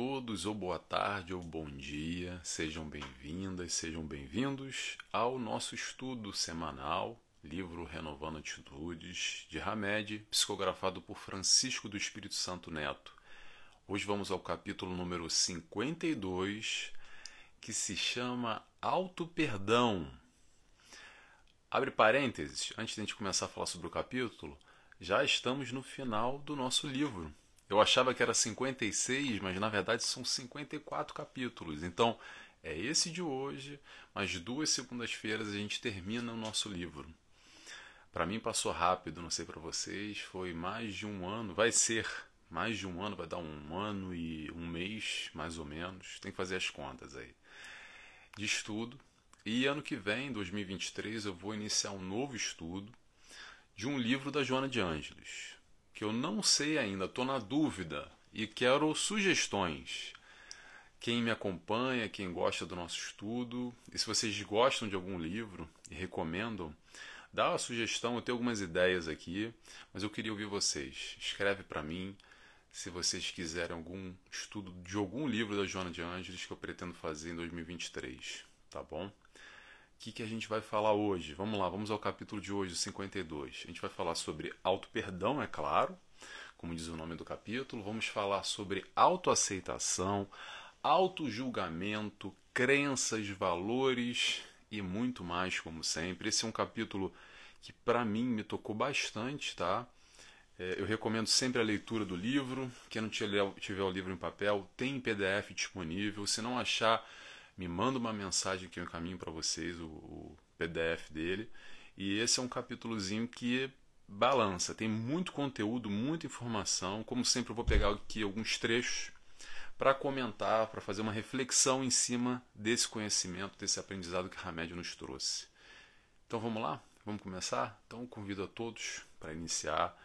todos, ou boa tarde, ou bom dia, sejam bem-vindas, sejam bem-vindos ao nosso estudo semanal, livro Renovando Atitudes, de Hamed, psicografado por Francisco do Espírito Santo Neto. Hoje vamos ao capítulo número 52, que se chama Auto Perdão. Abre parênteses, antes de a gente começar a falar sobre o capítulo, já estamos no final do nosso livro. Eu achava que era 56, mas na verdade são 54 capítulos. Então, é esse de hoje, mas duas segundas-feiras a gente termina o nosso livro. Para mim passou rápido, não sei para vocês, foi mais de um ano, vai ser mais de um ano, vai dar um ano e um mês, mais ou menos, tem que fazer as contas aí, de estudo. E ano que vem, 2023, eu vou iniciar um novo estudo de um livro da Joana de Ângeles, que eu não sei ainda, estou na dúvida e quero sugestões. Quem me acompanha, quem gosta do nosso estudo, e se vocês gostam de algum livro e recomendam, dá uma sugestão. Eu tenho algumas ideias aqui, mas eu queria ouvir vocês. Escreve para mim se vocês quiserem algum estudo de algum livro da Joana de Ângeles que eu pretendo fazer em 2023, tá bom? O que, que a gente vai falar hoje? Vamos lá, vamos ao capítulo de hoje, 52. A gente vai falar sobre auto-perdão, é claro, como diz o nome do capítulo. Vamos falar sobre autoaceitação, auto-julgamento, crenças, valores e muito mais, como sempre. Esse é um capítulo que, para mim, me tocou bastante, tá? É, eu recomendo sempre a leitura do livro. Quem não tiver o livro em papel, tem em PDF disponível. Se não achar me manda uma mensagem que eu encaminho para vocês o, o, PDF dele. E esse é um capítulozinho que balança, tem muito conteúdo, muita informação. Como sempre, eu vou pegar aqui alguns trechos para comentar, para fazer uma reflexão em cima desse conhecimento, desse aprendizado que Hamed nos trouxe. Então vamos lá? Vamos começar? Então convido a todos para iniciar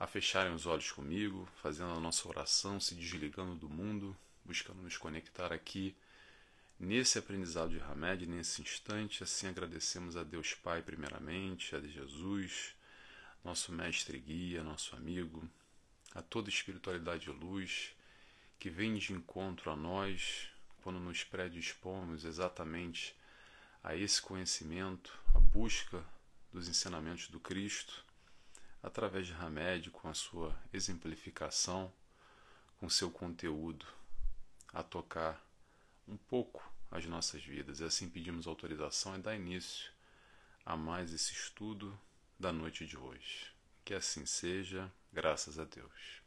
a fecharem os olhos comigo, fazendo a nossa oração, se desligando do mundo, buscando nos conectar aqui Nesse aprendizado de Hamed, nesse instante, assim agradecemos a Deus Pai, primeiramente, a Jesus, nosso mestre guia, nosso amigo, a toda espiritualidade de luz que vem de encontro a nós quando nos predispomos exatamente a esse conhecimento, a busca dos ensinamentos do Cristo, através de Hamed, com a sua exemplificação, com seu conteúdo, a tocar um pouco as nossas vidas. E assim pedimos autorização e dar início a mais esse estudo da noite de hoje. Que assim seja, graças a Deus.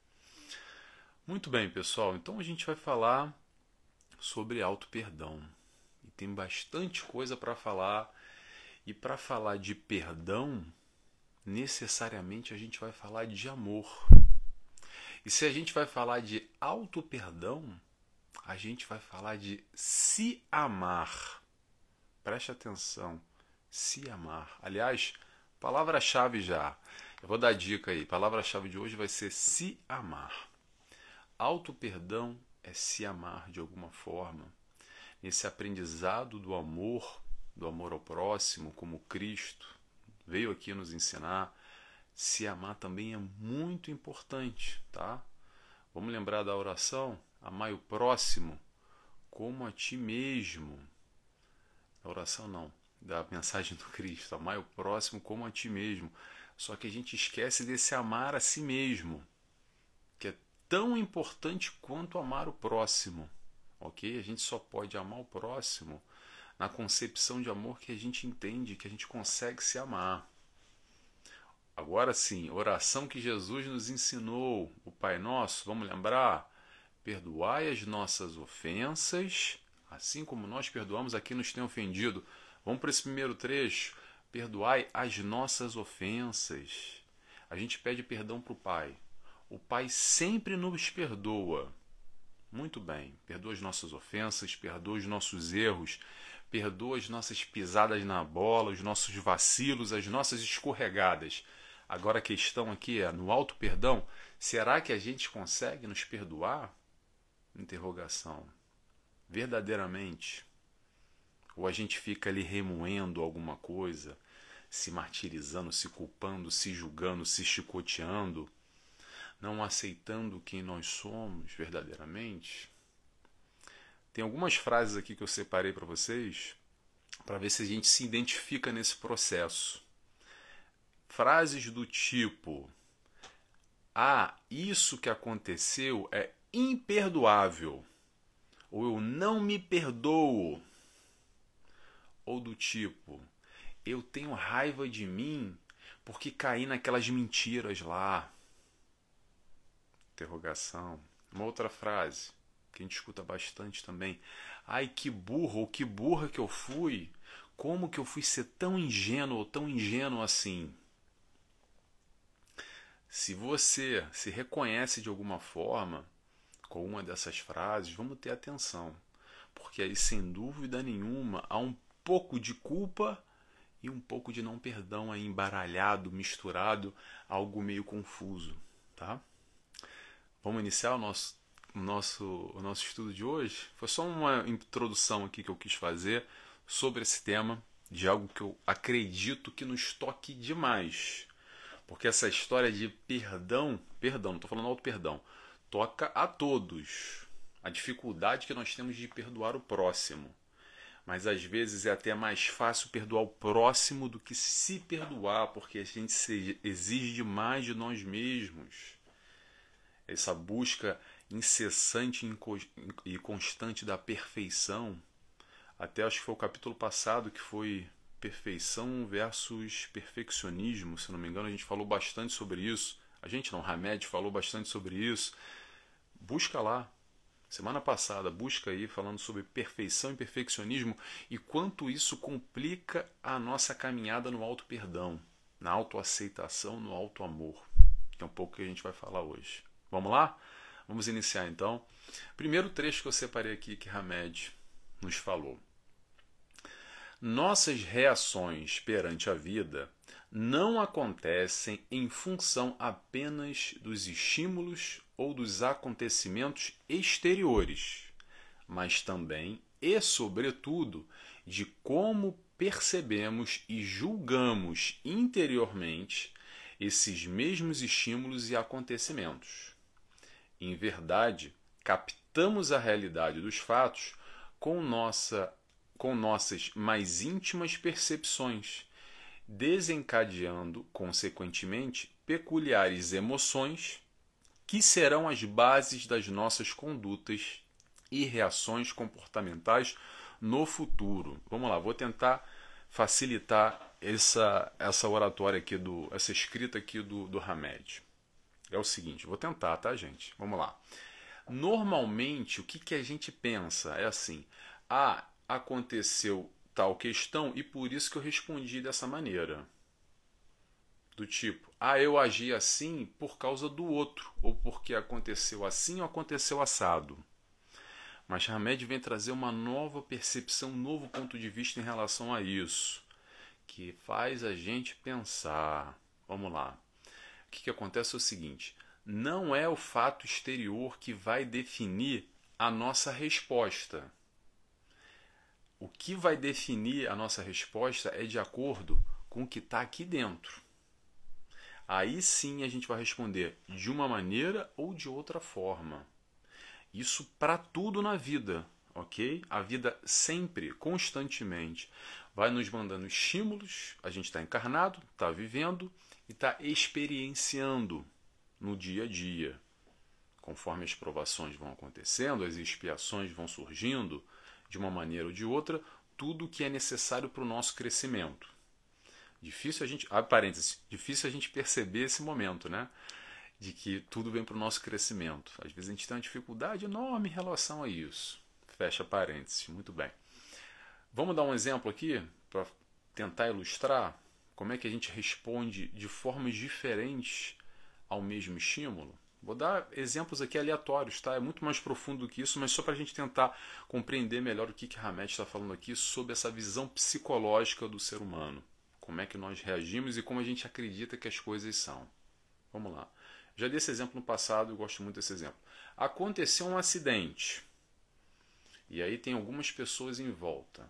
Muito bem, pessoal, então a gente vai falar sobre auto-perdão. E tem bastante coisa para falar. E para falar de perdão, necessariamente a gente vai falar de amor. E se a gente vai falar de auto-perdão, a gente vai falar de se amar. Preste atenção, se amar. Aliás, palavra-chave já. Eu vou dar dica aí. Palavra-chave de hoje vai ser se amar. Auto-perdão é se amar de alguma forma. Nesse aprendizado do amor, do amor ao próximo, como Cristo veio aqui nos ensinar, se amar também é muito importante, tá? Vamos lembrar da oração? Amai o próximo como a ti mesmo. A oração não, da mensagem do Cristo. Amai o próximo como a ti mesmo. Só que a gente esquece desse amar a si mesmo, que é tão importante quanto amar o próximo. Ok? A gente só pode amar o próximo na concepção de amor que a gente entende, que a gente consegue se amar. Agora sim, oração que Jesus nos ensinou, o Pai Nosso, vamos lembrar? Perdoai as nossas ofensas, assim como nós perdoamos a quem nos tem ofendido. Vamos para esse primeiro trecho. Perdoai as nossas ofensas. A gente pede perdão para o Pai. O Pai sempre nos perdoa. Muito bem, perdoa as nossas ofensas, perdoa os nossos erros, perdoa as nossas pisadas na bola, os nossos vacilos, as nossas escorregadas. Agora a questão aqui é, no alto perdão, será que a gente consegue nos perdoar? Interrogação. Verdadeiramente? Ou a gente fica ali remoendo alguma coisa, se martirizando, se culpando, se julgando, se chicoteando, não aceitando quem nós somos verdadeiramente? Tem algumas frases aqui que eu separei para vocês para ver se a gente se identifica nesse processo. Frases do tipo: Ah, isso que aconteceu é imperdoável. Ou eu não me perdoo. Ou do tipo: Eu tenho raiva de mim porque caí naquelas mentiras lá. Interrogação. Uma outra frase que a gente escuta bastante também. Ai, que burro ou que burra que eu fui. Como que eu fui ser tão ingênuo ou tão ingênuo assim? Se você se reconhece de alguma forma com uma dessas frases, vamos ter atenção, porque aí sem dúvida nenhuma há um pouco de culpa e um pouco de não perdão aí embaralhado, misturado, algo meio confuso, tá? Vamos iniciar o nosso o nosso, o nosso estudo de hoje. Foi só uma introdução aqui que eu quis fazer sobre esse tema, de algo que eu acredito que nos toque demais. Porque essa história de perdão, perdão, não estou falando auto-perdão, toca a todos. A dificuldade que nós temos de perdoar o próximo. Mas às vezes é até mais fácil perdoar o próximo do que se perdoar, porque a gente exige demais de nós mesmos. Essa busca incessante e constante da perfeição. Até acho que foi o capítulo passado que foi perfeição versus perfeccionismo, se não me engano, a gente falou bastante sobre isso. A gente não, Hamed falou bastante sobre isso. Busca lá. Semana passada, busca aí falando sobre perfeição e perfeccionismo e quanto isso complica a nossa caminhada no auto perdão, na autoaceitação, no auto amor, que é um pouco que a gente vai falar hoje. Vamos lá? Vamos iniciar então. Primeiro trecho que eu separei aqui que Hamed nos falou. Nossas reações perante a vida não acontecem em função apenas dos estímulos ou dos acontecimentos exteriores, mas também e, sobretudo, de como percebemos e julgamos interiormente esses mesmos estímulos e acontecimentos. Em verdade, captamos a realidade dos fatos com, nossa, com nossas mais íntimas percepções, desencadeando, consequentemente, peculiares emoções que serão as bases das nossas condutas e reações comportamentais no futuro. Vamos lá, vou tentar facilitar essa, essa oratória aqui, do, essa escrita aqui do, do Hamed é o seguinte, vou tentar, tá, gente? Vamos lá. Normalmente, o que, que a gente pensa é assim: ah, aconteceu tal questão e por isso que eu respondi dessa maneira. Do tipo, ah, eu agi assim por causa do outro, ou porque aconteceu assim ou aconteceu assado. Mas Hamed vem trazer uma nova percepção, um novo ponto de vista em relação a isso, que faz a gente pensar. Vamos lá o que, que acontece é o seguinte: não é o fato exterior que vai definir a nossa resposta. O que vai definir a nossa resposta é de acordo com o que está aqui dentro. Aí sim a gente vai responder de uma maneira ou de outra forma. Isso para tudo na vida, ok? A vida sempre, constantemente, vai nos mandando estímulos. A gente está encarnado, está vivendo e está experienciando no dia a dia. Conforme as provações vão acontecendo, as expiações vão surgindo de uma maneira ou de outra, tudo o que é necessário para o nosso crescimento. Difícil a gente, abre parênteses, difícil a gente perceber esse momento, né? De que tudo vem para o nosso crescimento. Às vezes a gente tem uma dificuldade enorme em relação a isso. Fecha parênteses, muito bem. Vamos dar um exemplo aqui para tentar ilustrar como é que a gente responde de formas diferentes ao mesmo estímulo? Vou dar exemplos aqui aleatórios, tá? É muito mais profundo do que isso, mas só para a gente tentar compreender melhor o que, que Hamed está falando aqui sobre essa visão psicológica do ser humano. Como é que nós reagimos e como a gente acredita que as coisas são. Vamos lá. Já dei esse exemplo no passado, eu gosto muito desse exemplo. Aconteceu um acidente. E aí tem algumas pessoas em volta.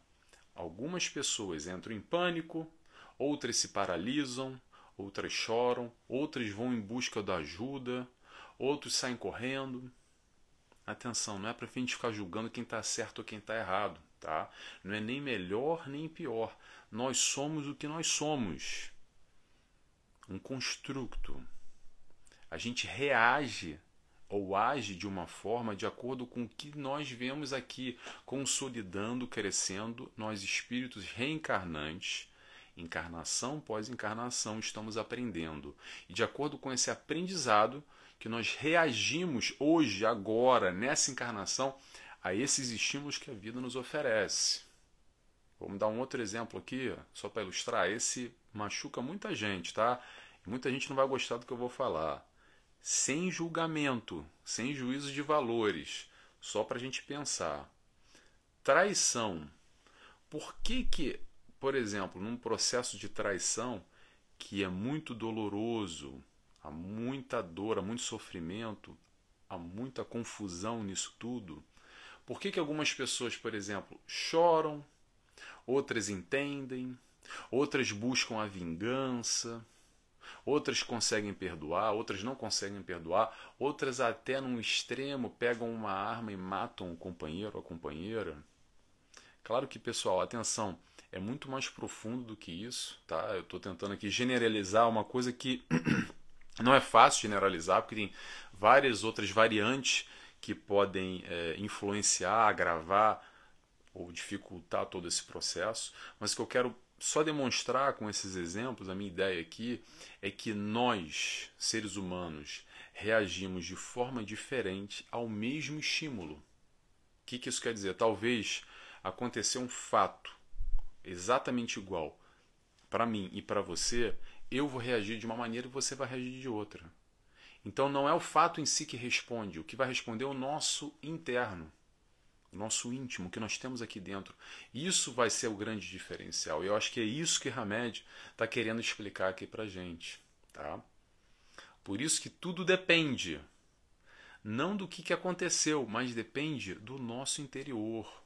Algumas pessoas entram em pânico, outras se paralisam, outras choram, outras vão em busca da ajuda, outros saem correndo. atenção, não é para a gente ficar julgando quem está certo ou quem está errado, tá? Não é nem melhor nem pior. Nós somos o que nós somos. Um construto. A gente reage ou age de uma forma de acordo com o que nós vemos aqui, consolidando, crescendo, nós espíritos reencarnantes, encarnação após encarnação, estamos aprendendo. E de acordo com esse aprendizado, que nós reagimos hoje, agora, nessa encarnação, a esses estímulos que a vida nos oferece. Vamos dar um outro exemplo aqui, só para ilustrar. Esse machuca muita gente, tá? muita gente não vai gostar do que eu vou falar. Sem julgamento, sem juízo de valores, só para a gente pensar. Traição. Por que que, por exemplo, num processo de traição que é muito doloroso, há muita dor, há muito sofrimento, há muita confusão nisso tudo. Por que, que algumas pessoas, por exemplo, choram, outras entendem, outras buscam a vingança, outras conseguem perdoar, outras não conseguem perdoar, outras até num extremo pegam uma arma e matam o companheiro ou a companheira? Claro que, pessoal, atenção, é muito mais profundo do que isso, tá? Eu estou tentando aqui generalizar uma coisa que Não é fácil generalizar, porque tem várias outras variantes que podem é, influenciar, agravar ou dificultar todo esse processo, mas o que eu quero só demonstrar com esses exemplos, a minha ideia aqui é que nós, seres humanos, reagimos de forma diferente ao mesmo estímulo. O que, que isso quer dizer? Talvez acontecer um fato exatamente igual para mim e para você eu vou reagir de uma maneira e você vai reagir de outra. Então não é o fato em si que responde, o que vai responder é o nosso interno, o nosso íntimo, que nós temos aqui dentro. Isso vai ser o grande diferencial. E eu acho que é isso que Hamed está querendo explicar aqui para gente. Tá? Por isso que tudo depende, não do que, que aconteceu, mas depende do nosso interior.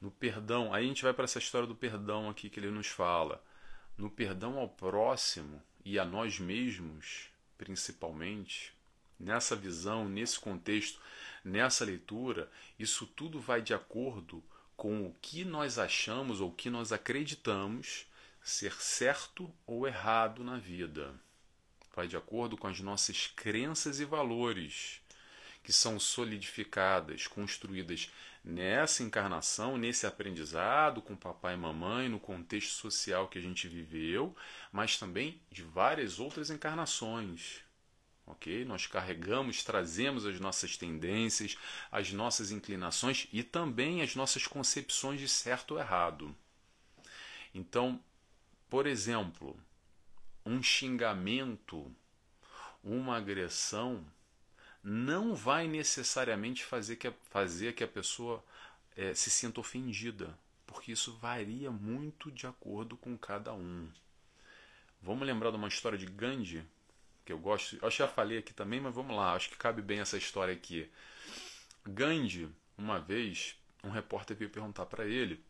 No perdão, aí a gente vai para essa história do perdão aqui que ele nos fala no perdão ao próximo e a nós mesmos, principalmente, nessa visão, nesse contexto, nessa leitura, isso tudo vai de acordo com o que nós achamos ou o que nós acreditamos ser certo ou errado na vida. Vai de acordo com as nossas crenças e valores, que são solidificadas, construídas nessa encarnação, nesse aprendizado com papai e mamãe, no contexto social que a gente viveu, mas também de várias outras encarnações. Ok? Nós carregamos, trazemos as nossas tendências, as nossas inclinações e também as nossas concepções de certo ou errado. Então, por exemplo, um xingamento, uma agressão, não vai necessariamente fazer que a, fazer que a pessoa é, se sinta ofendida, porque isso varia muito de acordo com cada um. Vamos lembrar de uma história de Gandhi, que eu gosto, eu já falei aqui também, mas vamos lá, acho que cabe bem essa história aqui. Gandhi, uma vez, um repórter veio perguntar para ele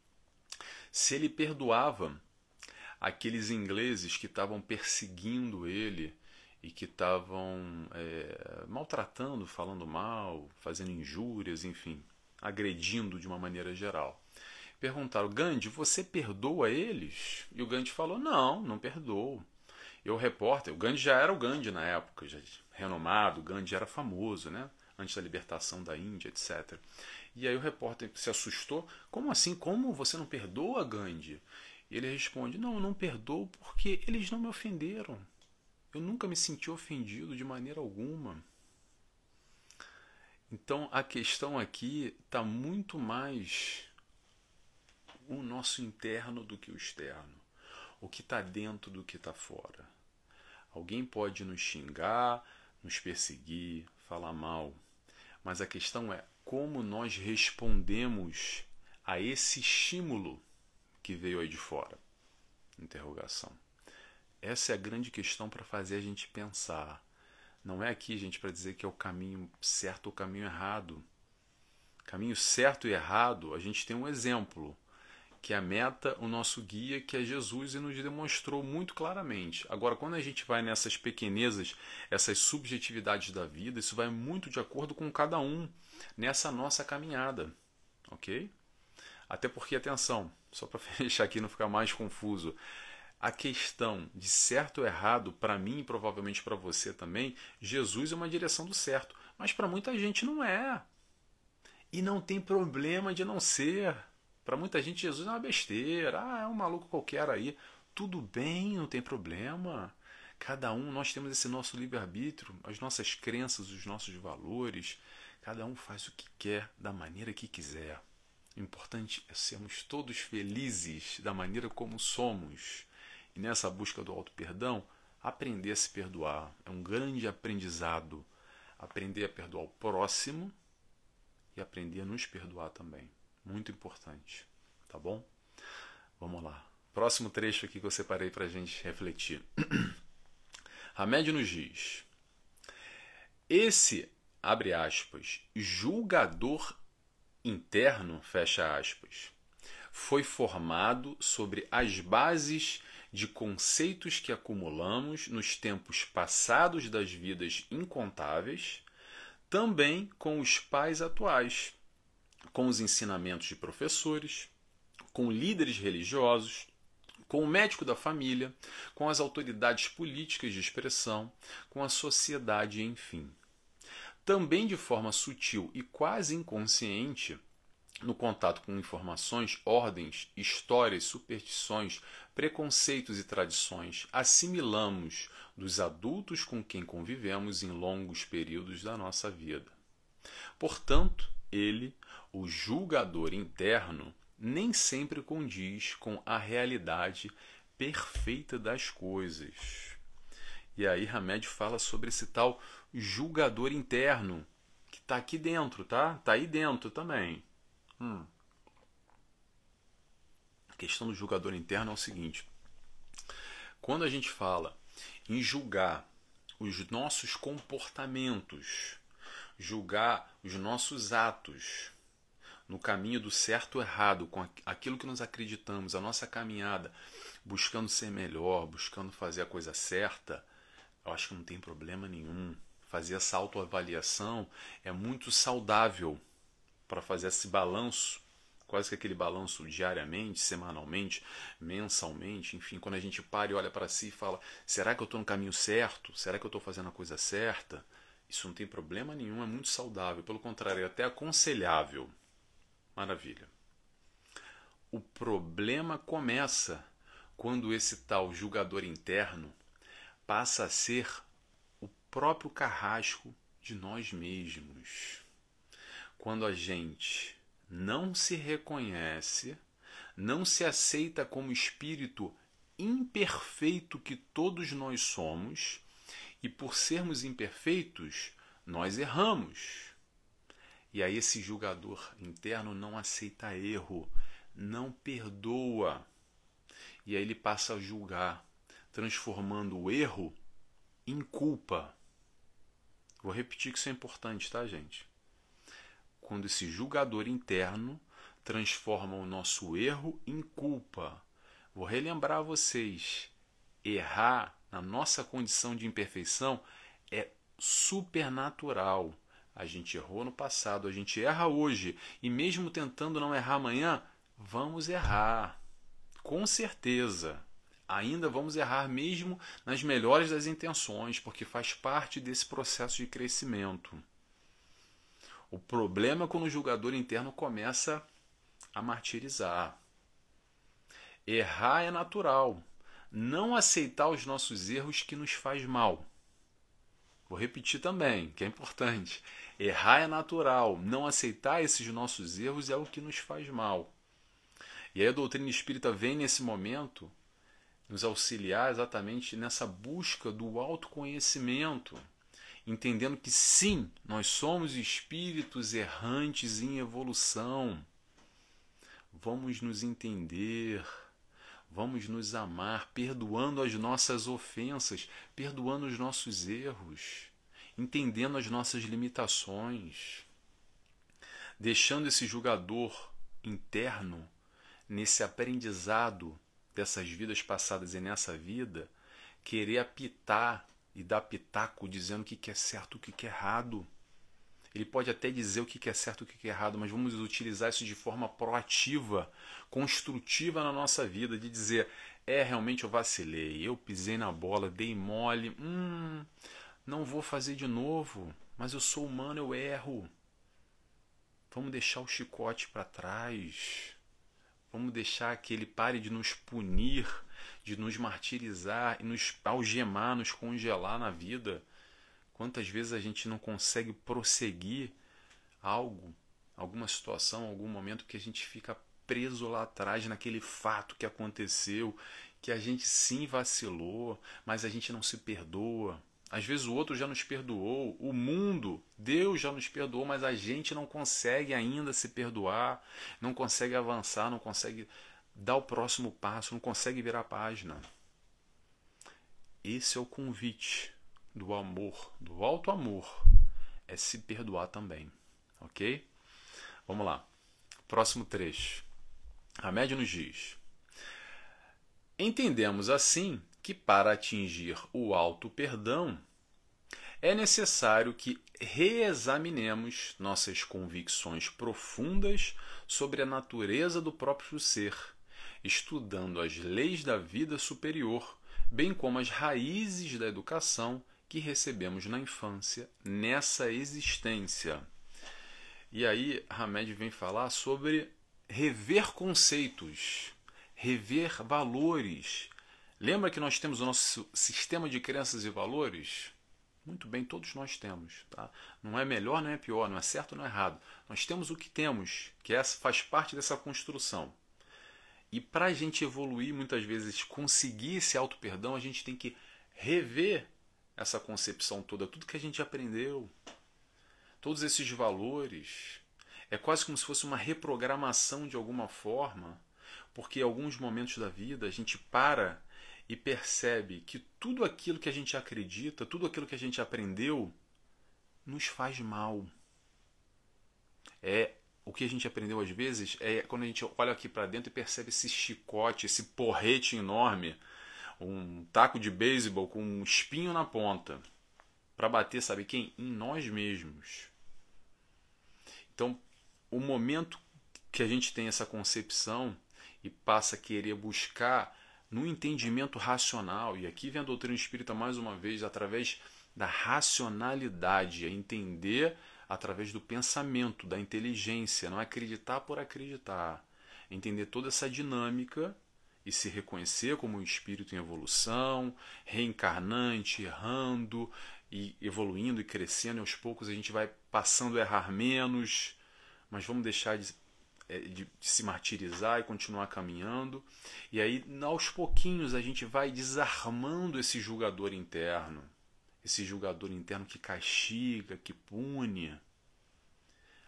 se ele perdoava aqueles ingleses que estavam perseguindo ele e que estavam é, maltratando, falando mal, fazendo injúrias, enfim, agredindo de uma maneira geral. Perguntaram, Gandhi, você perdoa eles? E o Gandhi falou, não, não perdoo. E o repórter, o Gandhi já era o Gandhi na época, já renomado, o Gandhi era famoso, né? Antes da libertação da Índia, etc. E aí o repórter se assustou, como assim? Como você não perdoa Gandhi? E ele responde, não, eu não perdoo porque eles não me ofenderam. Eu nunca me senti ofendido de maneira alguma. Então a questão aqui está muito mais o nosso interno do que o externo. O que está dentro do que está fora. Alguém pode nos xingar, nos perseguir, falar mal, mas a questão é como nós respondemos a esse estímulo que veio aí de fora. Interrogação. Essa é a grande questão para fazer a gente pensar. Não é aqui, gente, para dizer que é o caminho certo ou o caminho errado. Caminho certo e errado, a gente tem um exemplo, que é a meta, o nosso guia, que é Jesus, e nos demonstrou muito claramente. Agora, quando a gente vai nessas pequenezas, essas subjetividades da vida, isso vai muito de acordo com cada um nessa nossa caminhada, ok? Até porque, atenção, só para fechar aqui não ficar mais confuso, a questão de certo ou errado, para mim e provavelmente para você também, Jesus é uma direção do certo, mas para muita gente não é. E não tem problema de não ser. Para muita gente, Jesus é uma besteira. Ah, é um maluco qualquer aí. Tudo bem, não tem problema. Cada um, nós temos esse nosso livre-arbítrio, as nossas crenças, os nossos valores. Cada um faz o que quer, da maneira que quiser. O importante é sermos todos felizes da maneira como somos. E nessa busca do auto-perdão, aprender a se perdoar. É um grande aprendizado. Aprender a perdoar o próximo e aprender a nos perdoar também. Muito importante, tá bom? Vamos lá. Próximo trecho aqui que eu separei para a gente refletir. Hamed nos diz: Esse, abre aspas, julgador interno, fecha aspas, foi formado sobre as bases de conceitos que acumulamos nos tempos passados das vidas incontáveis, também com os pais atuais com os ensinamentos de professores, com líderes religiosos, com o médico da família, com as autoridades políticas de expressão, com a sociedade, enfim. Também de forma sutil e quase inconsciente, no contato com informações, ordens, histórias, superstições, preconceitos e tradições, assimilamos dos adultos com quem convivemos em longos períodos da nossa vida. Portanto, ele o julgador interno nem sempre condiz com a realidade perfeita das coisas. E aí Hamed fala sobre esse tal julgador interno que está aqui dentro, tá? Está aí dentro também. Hum. A questão do julgador interno é o seguinte: quando a gente fala em julgar os nossos comportamentos, julgar os nossos atos, no caminho do certo ou errado, com aquilo que nós acreditamos, a nossa caminhada, buscando ser melhor, buscando fazer a coisa certa, eu acho que não tem problema nenhum. Fazer essa autoavaliação é muito saudável para fazer esse balanço, quase que aquele balanço diariamente, semanalmente, mensalmente, enfim, quando a gente para e olha para si e fala: será que eu estou no caminho certo? Será que eu estou fazendo a coisa certa? Isso não tem problema nenhum, é muito saudável, pelo contrário, é até aconselhável. Maravilha. O problema começa quando esse tal julgador interno passa a ser o próprio carrasco de nós mesmos. Quando a gente não se reconhece, não se aceita como espírito imperfeito que todos nós somos, e por sermos imperfeitos, nós erramos. E aí esse julgador interno não aceita erro, não perdoa. E aí ele passa a julgar, transformando o erro em culpa. Vou repetir que isso é importante, tá, gente? Quando esse julgador interno transforma o nosso erro em culpa. Vou relembrar a vocês: errar na nossa condição de imperfeição é supernatural. A gente errou no passado, a gente erra hoje. E mesmo tentando não errar amanhã, vamos errar. Com certeza. Ainda vamos errar mesmo nas melhores das intenções, porque faz parte desse processo de crescimento. O problema é quando o julgador interno começa a martirizar. Errar é natural. Não aceitar os nossos erros que nos faz mal. Vou repetir também, que é importante. Errar é natural, não aceitar esses nossos erros é o que nos faz mal. E aí a doutrina espírita vem nesse momento nos auxiliar exatamente nessa busca do autoconhecimento, entendendo que sim, nós somos espíritos errantes em evolução. Vamos nos entender, vamos nos amar, perdoando as nossas ofensas, perdoando os nossos erros entendendo as nossas limitações, deixando esse julgador interno nesse aprendizado dessas vidas passadas e nessa vida, querer apitar e dar pitaco dizendo o que é certo o que é errado. Ele pode até dizer o que é certo o que é errado, mas vamos utilizar isso de forma proativa, construtiva na nossa vida, de dizer: é, realmente eu vacilei, eu pisei na bola, dei mole, hum, não vou fazer de novo, mas eu sou humano, eu erro. Vamos deixar o chicote para trás. Vamos deixar que ele pare de nos punir, de nos martirizar e nos algemar, nos congelar na vida. Quantas vezes a gente não consegue prosseguir algo, alguma situação, algum momento que a gente fica preso lá atrás naquele fato que aconteceu, que a gente sim vacilou, mas a gente não se perdoa. Às vezes o outro já nos perdoou, o mundo, Deus já nos perdoou, mas a gente não consegue ainda se perdoar, não consegue avançar, não consegue dar o próximo passo, não consegue virar a página. Esse é o convite do amor, do alto amor, é se perdoar também, ok? Vamos lá. Próximo trecho. A média nos diz: Entendemos assim que para atingir o alto perdão é necessário que reexaminemos nossas convicções profundas sobre a natureza do próprio ser, estudando as leis da vida superior, bem como as raízes da educação que recebemos na infância nessa existência. E aí Hamed vem falar sobre rever conceitos, rever valores, Lembra que nós temos o nosso sistema de crenças e valores? Muito bem, todos nós temos. Tá? Não é melhor, não é pior, não é certo, não é errado. Nós temos o que temos, que essa faz parte dessa construção. E para a gente evoluir, muitas vezes, conseguir esse auto-perdão, a gente tem que rever essa concepção toda, tudo que a gente aprendeu, todos esses valores. É quase como se fosse uma reprogramação de alguma forma, porque em alguns momentos da vida a gente para e percebe que tudo aquilo que a gente acredita, tudo aquilo que a gente aprendeu, nos faz mal. É o que a gente aprendeu às vezes é quando a gente olha aqui para dentro e percebe esse chicote, esse porrete enorme, um taco de beisebol com um espinho na ponta, para bater, sabe quem? Em nós mesmos. Então, o momento que a gente tem essa concepção e passa a querer buscar no entendimento racional, e aqui vem a doutrina espírita mais uma vez, através da racionalidade, a entender através do pensamento, da inteligência, não acreditar por acreditar, entender toda essa dinâmica e se reconhecer como um espírito em evolução, reencarnante, errando e evoluindo e crescendo, e aos poucos a gente vai passando a errar menos, mas vamos deixar de é, de, de, se martirizar e continuar caminhando. E aí, aos pouquinhos, a gente vai desarmando esse julgador interno, esse julgador interno que castiga, que pune.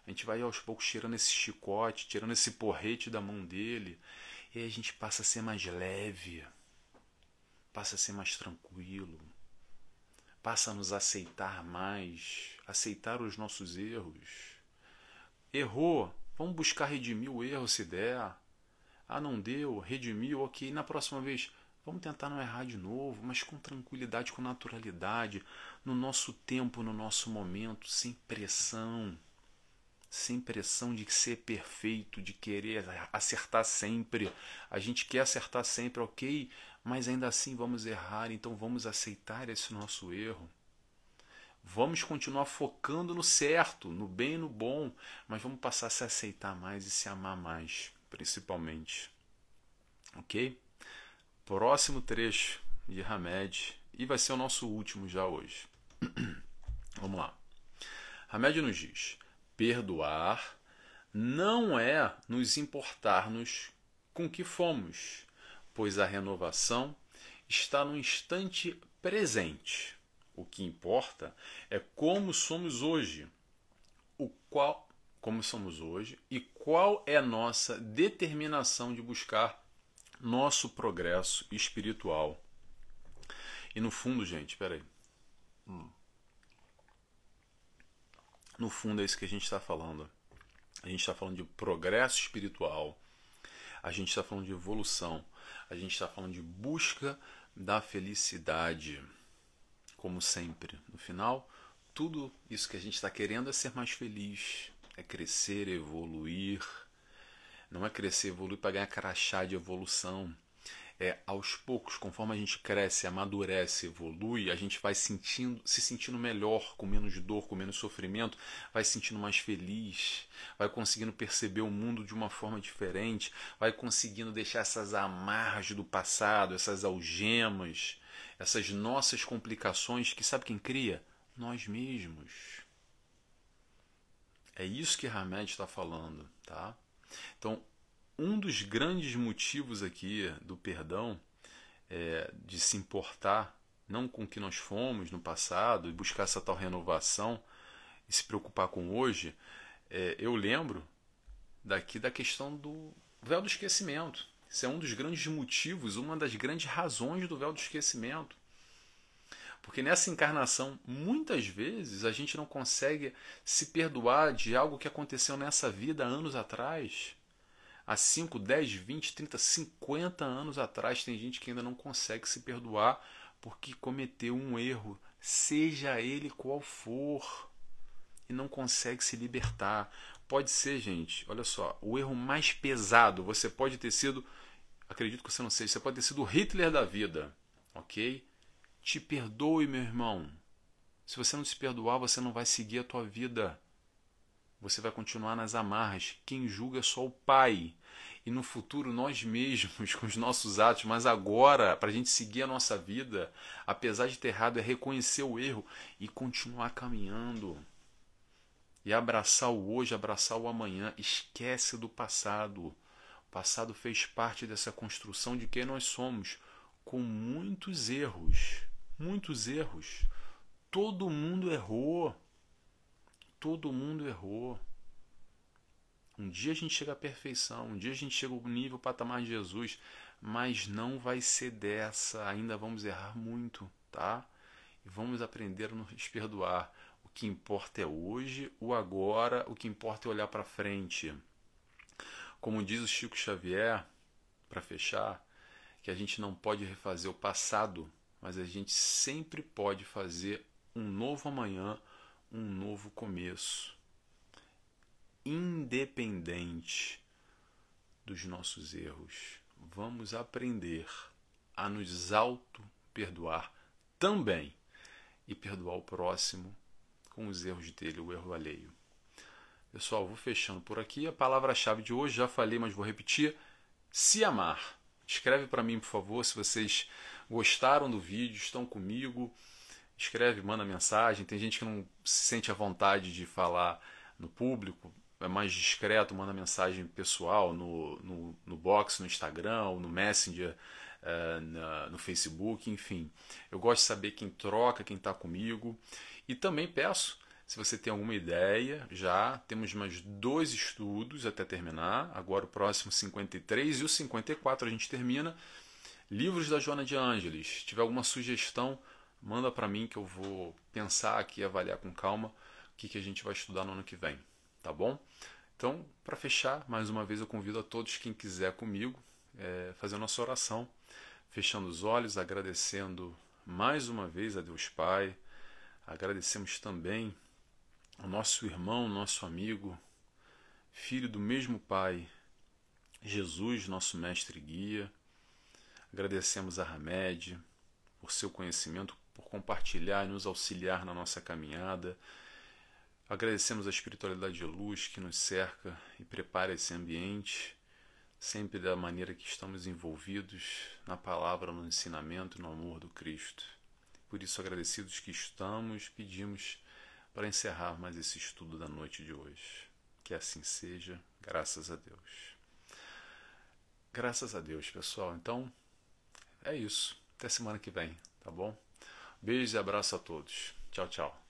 A gente vai aos poucos tirando esse chicote, tirando esse porrete da mão dele, e a gente passa a ser mais leve, passa a ser mais tranquilo, passa a nos aceitar mais, aceitar os nossos erros. Errou, Vamos buscar redimir o erro se der. Ah, não deu, redimiu, ok. Na próxima vez, vamos tentar não errar de novo, mas com tranquilidade, com naturalidade, no nosso tempo, no nosso momento, sem pressão. Sem pressão de ser perfeito, de querer acertar sempre. A gente quer acertar sempre, ok, mas ainda assim vamos errar, então vamos aceitar esse nosso erro. Vamos continuar focando no certo, no bem e no bom, mas vamos passar a se aceitar mais e se amar mais, principalmente. Ok? Próximo trecho de Hamed, e vai ser o nosso último já hoje. vamos lá. Hamed nos diz: perdoar não é nos importarmos com que fomos, pois a renovação está no instante presente o que importa é como somos hoje, o qual como somos hoje e qual é nossa determinação de buscar nosso progresso espiritual. E no fundo, gente, peraí. Hum. No fundo é isso que a gente está falando. A gente está falando de progresso espiritual. a gente está falando de evolução, a gente está falando de busca da felicidade. Como sempre, no final, tudo isso que a gente está querendo é ser mais feliz, é crescer, evoluir. Não é crescer, evoluir para ganhar crachá de evolução é, aos poucos, conforme a gente cresce, amadurece, evolui, a gente vai sentindo, se sentindo melhor, com menos dor, com menos sofrimento, vai se sentindo mais feliz, vai conseguindo perceber o mundo de uma forma diferente, vai conseguindo deixar essas amarras do passado, essas algemas, essas nossas complicações que sabe quem cria? Nós mesmos. É isso que Hamed está falando, tá? Então, um dos grandes motivos aqui do perdão é, de se importar não com o que nós fomos no passado e buscar essa tal renovação e se preocupar com hoje, é, eu lembro daqui da questão do véu do esquecimento. Isso é um dos grandes motivos, uma das grandes razões do véu do esquecimento. Porque nessa encarnação, muitas vezes, a gente não consegue se perdoar de algo que aconteceu nessa vida anos atrás há 5, 10, 20, 30, 50 anos atrás, tem gente que ainda não consegue se perdoar porque cometeu um erro, seja ele qual for, e não consegue se libertar. Pode ser, gente, olha só, o erro mais pesado, você pode ter sido, acredito que você não seja, você pode ter sido o Hitler da vida, ok? Te perdoe, meu irmão. Se você não se perdoar, você não vai seguir a tua vida você vai continuar nas amarras. Quem julga é só o Pai. E no futuro nós mesmos, com os nossos atos, mas agora, para a gente seguir a nossa vida, apesar de ter errado, é reconhecer o erro e continuar caminhando. E abraçar o hoje, abraçar o amanhã. Esquece do passado. O passado fez parte dessa construção de quem nós somos, com muitos erros. Muitos erros. Todo mundo errou. Todo mundo errou. Um dia a gente chega à perfeição, um dia a gente chega ao nível patamar de Jesus, mas não vai ser dessa, ainda vamos errar muito, tá? E vamos aprender a nos perdoar. Que importa é hoje, o agora, o que importa é olhar para frente. Como diz o Chico Xavier, para fechar, que a gente não pode refazer o passado, mas a gente sempre pode fazer um novo amanhã um novo começo, independente dos nossos erros. Vamos aprender a nos auto-perdoar também e perdoar o próximo com os erros dele, o erro alheio. Pessoal, vou fechando por aqui. A palavra-chave de hoje, já falei, mas vou repetir: se amar. Escreve para mim, por favor, se vocês gostaram do vídeo, estão comigo escreve, manda mensagem. Tem gente que não se sente à vontade de falar no público, é mais discreto, manda mensagem pessoal no, no, no box, no Instagram, no Messenger, uh, na, no Facebook, enfim. Eu gosto de saber quem troca, quem está comigo. E também peço, se você tem alguma ideia, já temos mais dois estudos até terminar. Agora o próximo 53 e o 54 a gente termina. Livros da Joana de Ângeles. Se tiver alguma sugestão, manda para mim que eu vou pensar aqui, avaliar com calma o que, que a gente vai estudar no ano que vem, tá bom? Então, para fechar, mais uma vez eu convido a todos quem quiser comigo é, fazer a nossa oração, fechando os olhos, agradecendo mais uma vez a Deus Pai, agradecemos também ao nosso irmão, nosso amigo, filho do mesmo Pai, Jesus, nosso mestre e guia. Agradecemos a Hamed por seu conhecimento, por compartilhar e nos auxiliar na nossa caminhada. Agradecemos a espiritualidade de luz que nos cerca e prepara esse ambiente, sempre da maneira que estamos envolvidos na palavra, no ensinamento e no amor do Cristo. Por isso, agradecidos que estamos, pedimos para encerrar mais esse estudo da noite de hoje. Que assim seja, graças a Deus. Graças a Deus, pessoal. Então, é isso. Até semana que vem, tá bom? Beijo e abraço a todos. Tchau, tchau.